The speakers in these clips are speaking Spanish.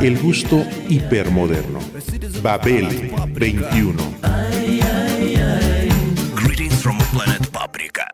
El gusto hipermoderno. Babel 21. Greetings from planet Paprika.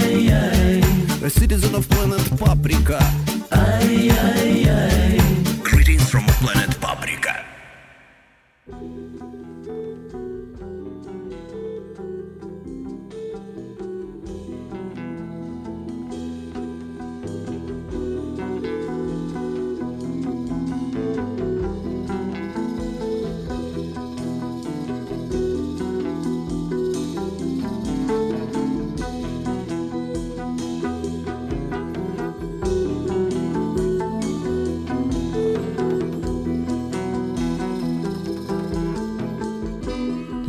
A citizen of planet Paprika. ay, ay, ay. Greetings from planet Paprika.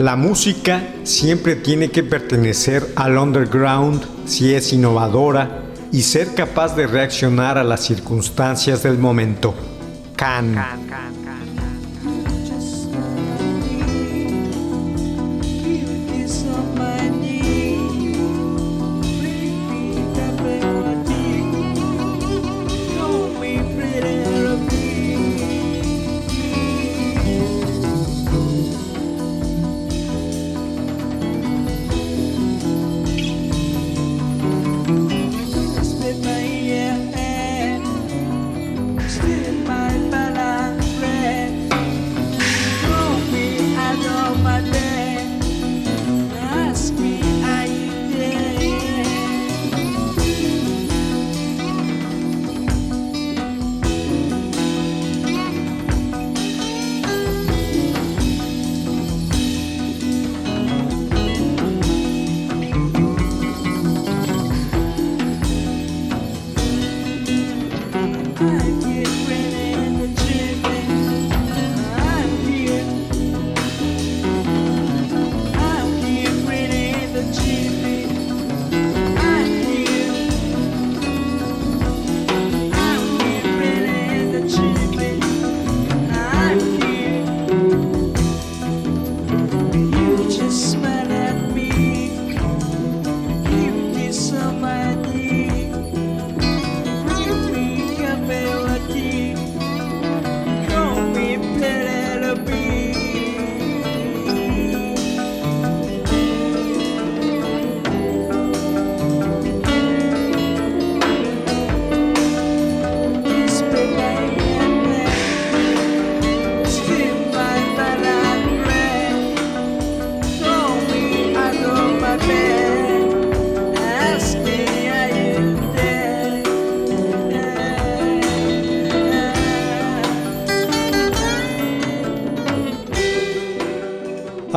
La música siempre tiene que pertenecer al underground si es innovadora y ser capaz de reaccionar a las circunstancias del momento. Can.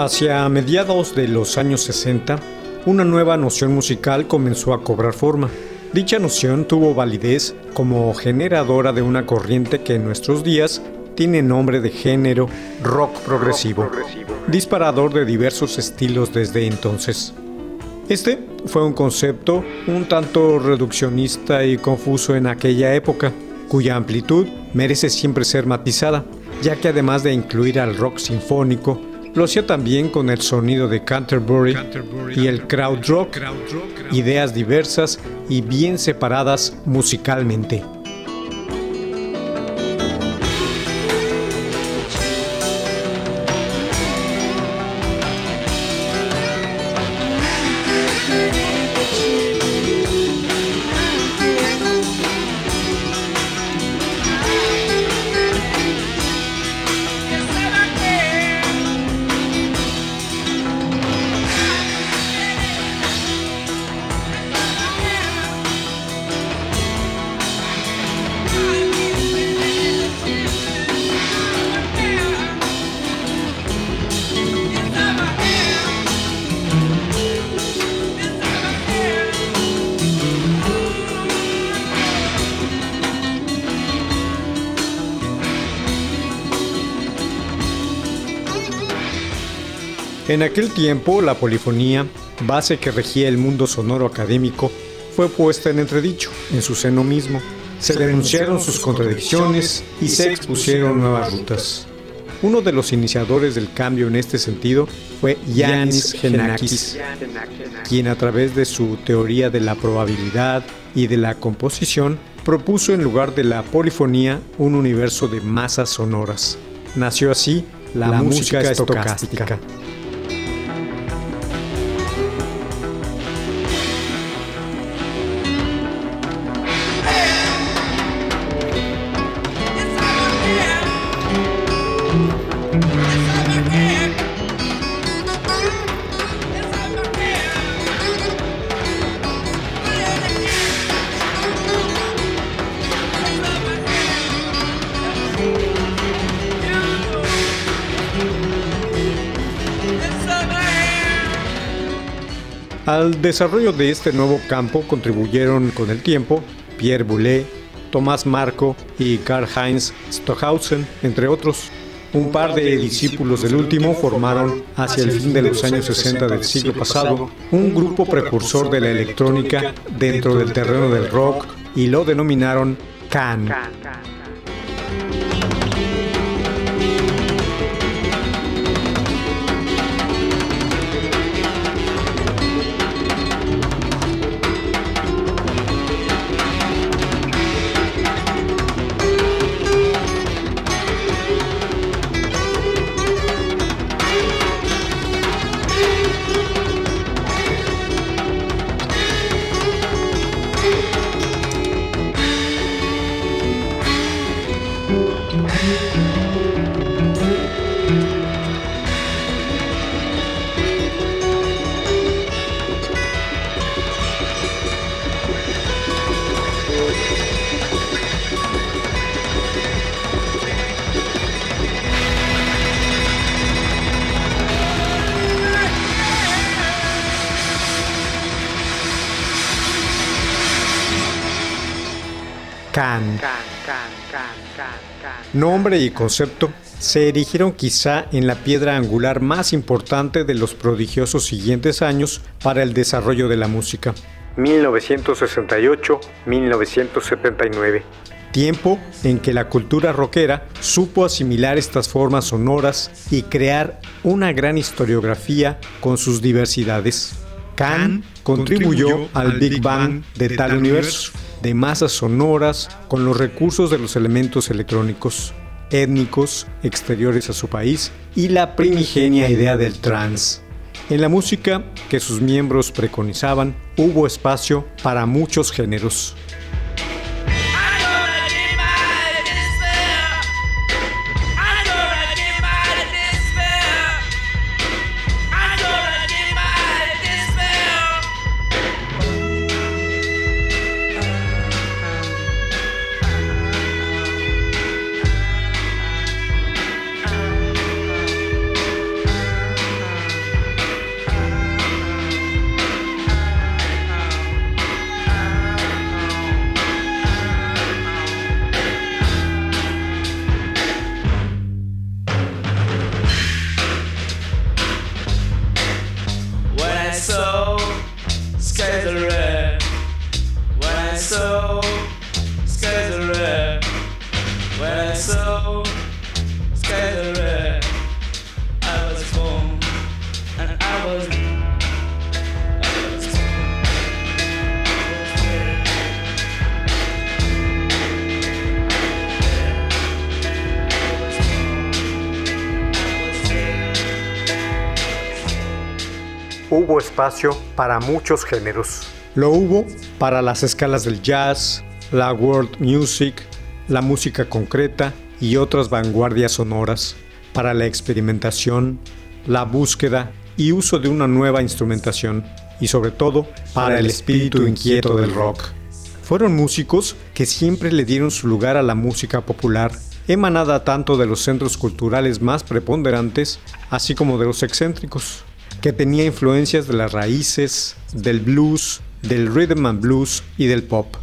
Hacia mediados de los años 60, una nueva noción musical comenzó a cobrar forma. Dicha noción tuvo validez como generadora de una corriente que en nuestros días tiene nombre de género rock progresivo, disparador de diversos estilos desde entonces. Este fue un concepto un tanto reduccionista y confuso en aquella época, cuya amplitud merece siempre ser matizada, ya que además de incluir al rock sinfónico, lo hacía también con el sonido de Canterbury y el crowd rock, ideas diversas y bien separadas musicalmente. En aquel tiempo, la polifonía, base que regía el mundo sonoro académico, fue puesta en entredicho en su seno mismo. Se denunciaron sus contradicciones y se expusieron nuevas rutas. Uno de los iniciadores del cambio en este sentido fue Yanis Genakis, quien a través de su teoría de la probabilidad y de la composición propuso en lugar de la polifonía un universo de masas sonoras. Nació así la, música, estocástica. Al desarrollo de este nuevo campo contribuyeron con el tiempo Pierre Boulez, Tomás Marco y Karl-Heinz Stockhausen, entre otros. Un par de discípulos del último formaron, hacia el fin de los años 60 del siglo pasado, un grupo precursor de la electrónica dentro del terreno del rock y lo denominaron. Can. Nombre y concepto se erigieron quizá en la piedra angular más importante de los prodigiosos siguientes años para el desarrollo de la música. 1968-1979. Tiempo en que la cultura rockera supo asimilar estas formas sonoras y crear una gran historiografía con sus diversidades. Can contribuyó al Big Bang de tal universo de masas sonoras con los recursos de los elementos electrónicos, étnicos, exteriores a su país y la primigenia idea del trance. En la música que sus miembros preconizaban hubo espacio para muchos géneros. Hubo espacio para muchos géneros. Lo hubo para las escalas del jazz, la world music, la música concreta y otras vanguardias sonoras, para la experimentación, la búsqueda y uso de una nueva instrumentación, y sobre todo para el espíritu inquieto del rock. Fueron músicos que siempre le dieron su lugar a la música popular, emanada tanto de los centros culturales más preponderantes, así como de los excéntricos que tenía influencias de las raíces, del blues, del rhythm and blues y del pop.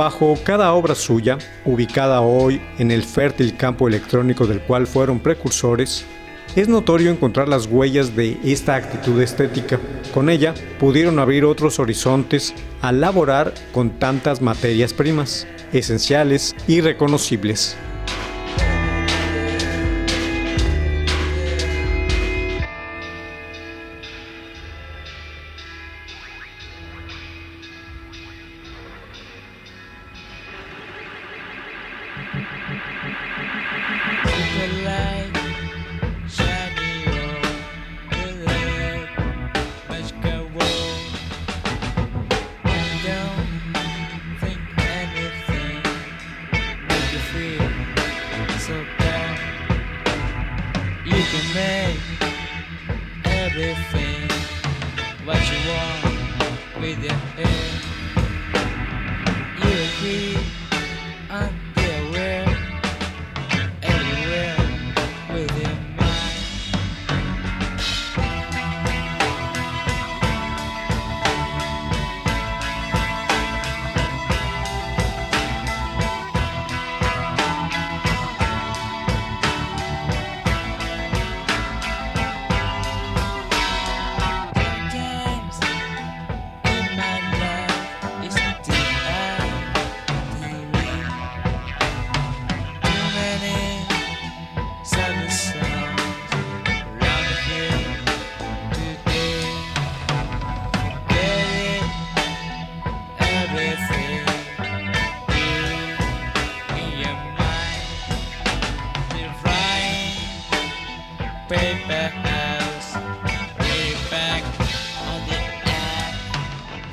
Bajo cada obra suya, ubicada hoy en el fértil campo electrónico del cual fueron precursores, es notorio encontrar las huellas de esta actitud estética. Con ella pudieron abrir otros horizontes al laborar con tantas materias primas, esenciales y reconocibles.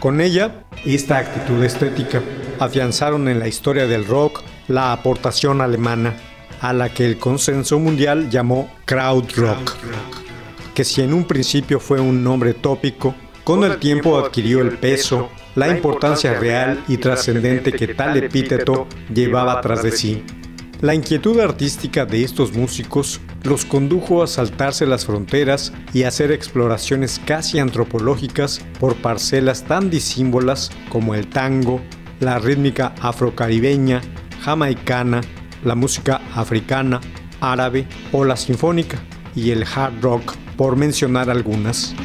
Con ella, esta actitud estética afianzaron en la historia del rock la aportación alemana, a la que el consenso mundial llamó Krautrock, que si en un principio fue un nombre tópico, con el tiempo adquirió el peso, la importancia real y trascendente que tal epíteto llevaba tras de sí. La inquietud artística de estos músicos los condujo a saltarse las fronteras y hacer exploraciones casi antropológicas por parcelas tan disímbolas como el tango, la rítmica afrocaribeña, jamaicana, la música africana, árabe o la sinfónica y el hard rock, por mencionar algunas.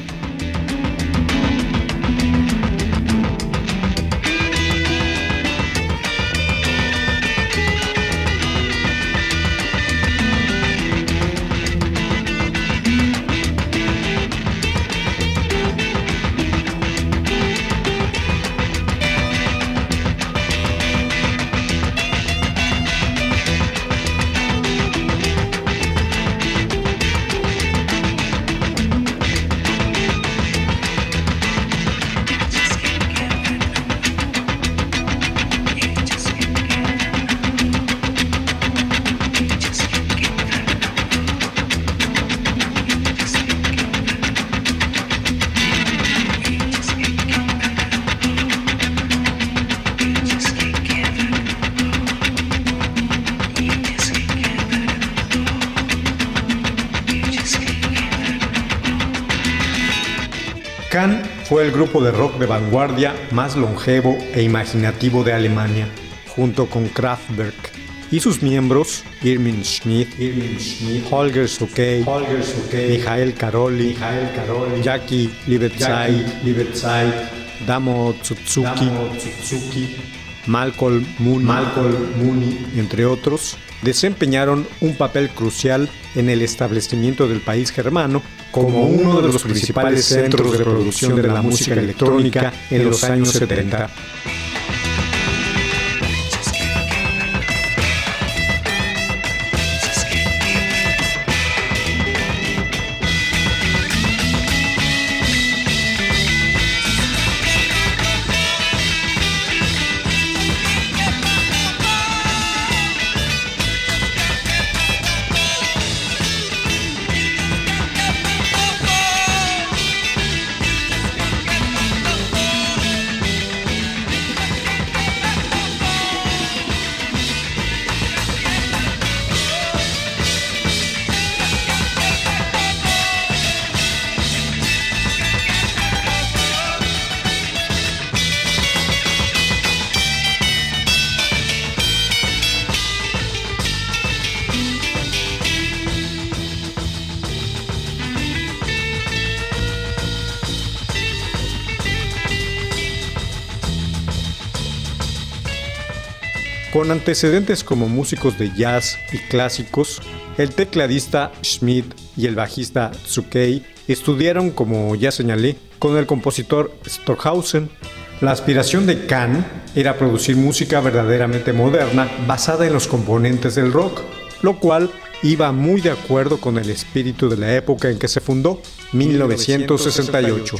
Grupo de rock de vanguardia más longevo e imaginativo de Alemania, junto con Kraftwerk y sus miembros Irmin Schmidt, Holger Sukey, Michael Karoli, Jackie Liebetzeit, Damo Tsutsuki, Malcolm Mooney, entre otros, desempeñaron un papel crucial en el establecimiento del país germano como uno de los principales centros de producción de la música electrónica en los años 70. Con antecedentes como músicos de jazz y clásicos, el tecladista Schmidt y el bajista Tsukei estudiaron, como ya señalé, con el compositor Stockhausen. La aspiración de Kahn era producir música verdaderamente moderna basada en los componentes del rock, lo cual iba muy de acuerdo con el espíritu de la época en que se fundó, 1968.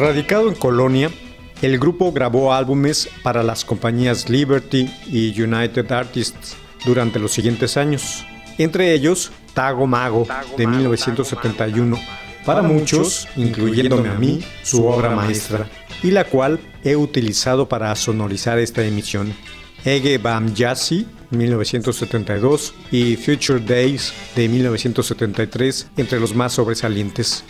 Radicado en Colonia, el grupo grabó álbumes para las compañías Liberty y United Artists durante los siguientes años, entre ellos Tago Mago de 1971, para muchos, incluyéndome a mí, su obra maestra, y la cual he utilizado para sonorizar esta emisión. Ege Bam Yassi, 1972, y Future Days de 1973, entre los más sobresalientes.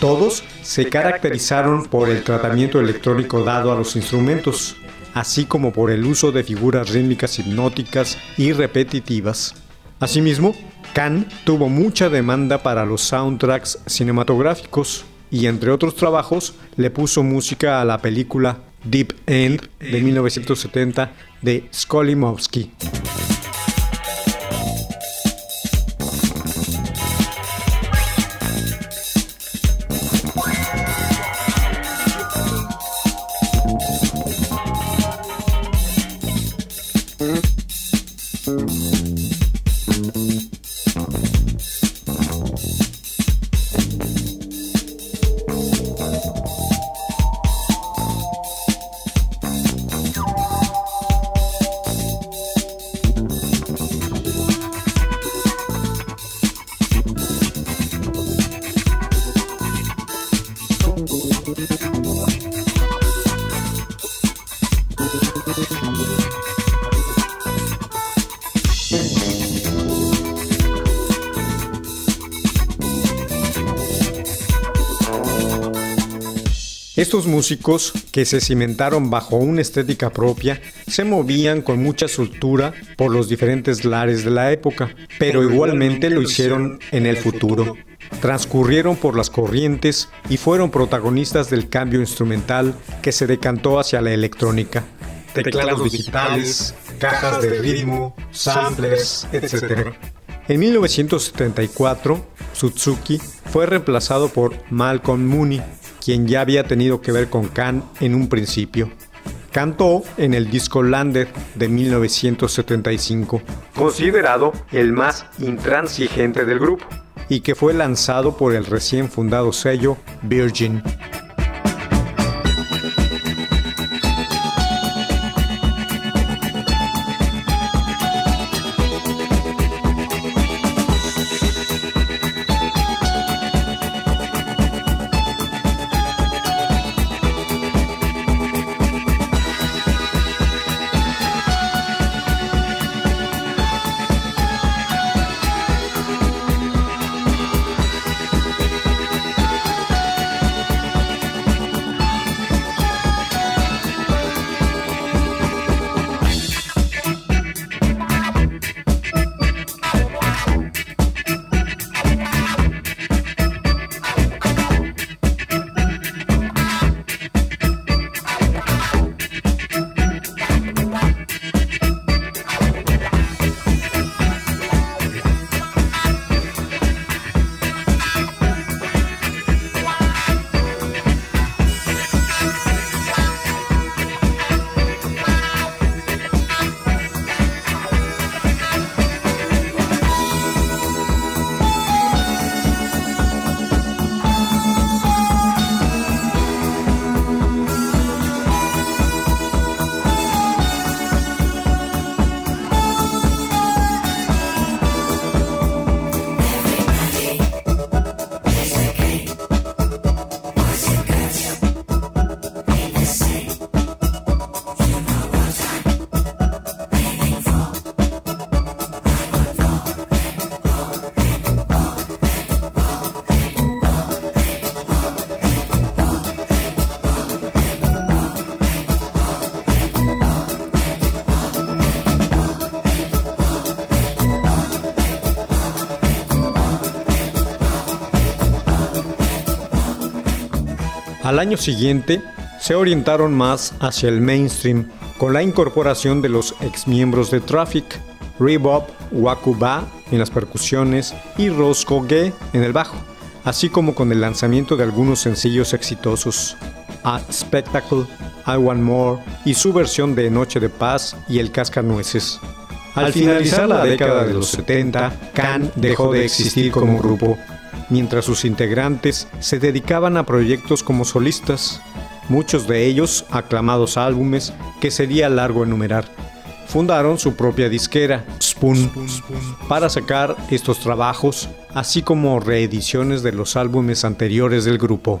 Todos se caracterizaron por el tratamiento electrónico dado a los instrumentos, así como por el uso de figuras rítmicas hipnóticas y repetitivas. Asimismo, Khan tuvo mucha demanda para los soundtracks cinematográficos y entre otros trabajos le puso música a la película Deep End de 1970 de Skolimowski. Estos músicos, que se cimentaron bajo una estética propia, se movían con mucha soltura por los diferentes lares de la época, pero igualmente lo hicieron en el futuro. Transcurrieron por las corrientes y fueron protagonistas del cambio instrumental que se decantó hacia la electrónica. Teclados digitales, cajas de ritmo, samplers, etc. En 1974, Suzuki fue reemplazado por Malcolm Mooney, quien ya había tenido que ver con Khan en un principio. Cantó en el disco Lander de 1975, considerado el más intransigente del grupo, y que fue lanzado por el recién fundado sello Virgin. Al año siguiente, se orientaron más hacia el mainstream con la incorporación de los exmiembros de Traffic, Rebop Wakuba en las percusiones y Roscoe Ge en el bajo, así como con el lanzamiento de algunos sencillos exitosos, A Spectacle, I Want More y su versión de Noche de Paz y El Cascanueces. Al finalizar la década de los 70, Can dejó de existir como grupo, mientras sus integrantes se dedicaban a proyectos como solistas, muchos de ellos aclamados álbumes que sería largo enumerar. Fundaron su propia disquera, Spoon, para sacar estos trabajos, así como reediciones de los álbumes anteriores del grupo.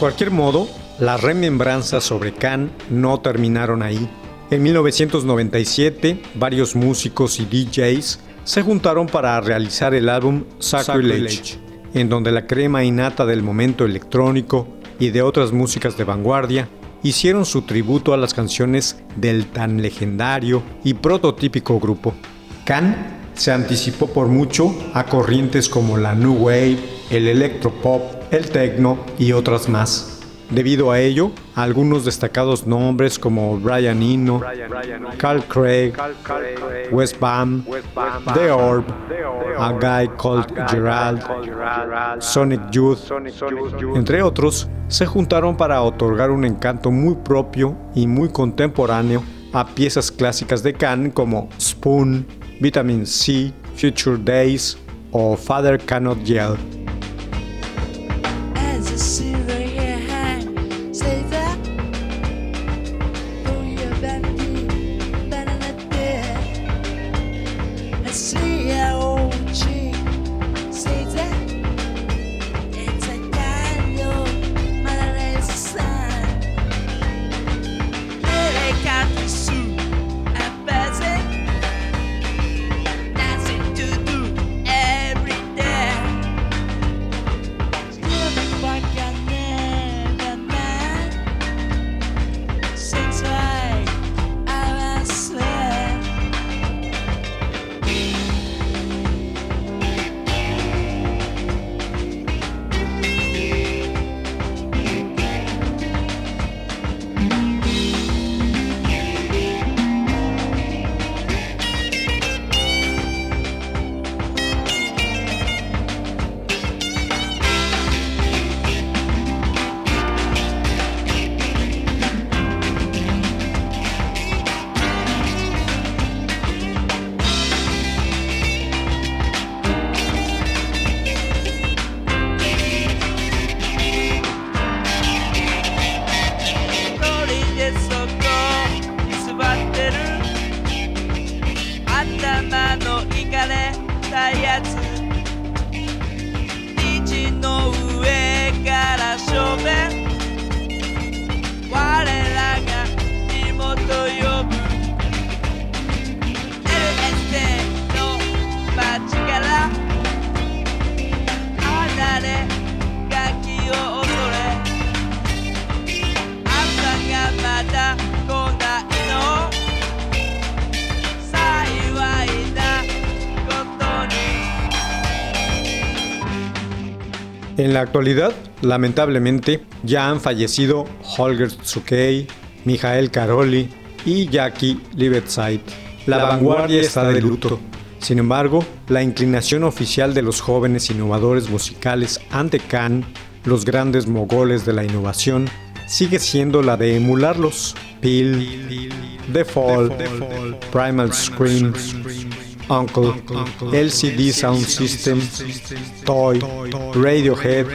cualquier modo, las remembranzas sobre Khan no terminaron ahí. En 1997, varios músicos y DJs se juntaron para realizar el álbum Sacrilege, en donde la crema innata del momento electrónico y de otras músicas de vanguardia hicieron su tributo a las canciones del tan legendario y prototípico grupo. Khan se anticipó por mucho a corrientes como la New Wave, el electropop el techno y otras más. Debido a ello, algunos destacados nombres como Brian Eno, Carl Craig, Wes Bam, The Orb, A Guy Called Gerald, Sonic Youth, entre otros, se juntaron para otorgar un encanto muy propio y muy contemporáneo a piezas clásicas de Can como Spoon, Vitamin C, Future Days o Father Cannot Yell. La actualidad, lamentablemente, ya han fallecido Holger Tsukei, Mijael Karoli y Jackie Libetside. La vanguardia está de luto. Sin embargo, la inclinación oficial de los jóvenes innovadores musicales ante Khan, los grandes mogoles de la innovación, sigue siendo la de emularlos. Peel, The Fall, Primal Scream, Uncle, LCD Sound System, Toy, Radiohead,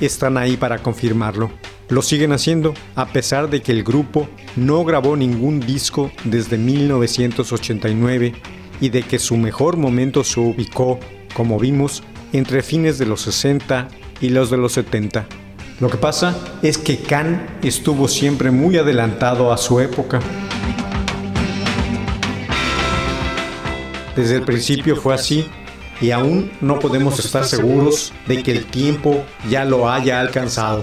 están ahí para confirmarlo. Lo siguen haciendo a pesar de que el grupo no grabó ningún disco desde 1989 y de que su mejor momento se ubicó, como vimos, entre fines de los 60 y los de los 70. Lo que pasa es que Khan estuvo siempre muy adelantado a su época. Desde el principio fue así y aún no podemos estar seguros de que el tiempo ya lo haya alcanzado.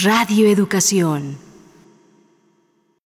Radio Educación.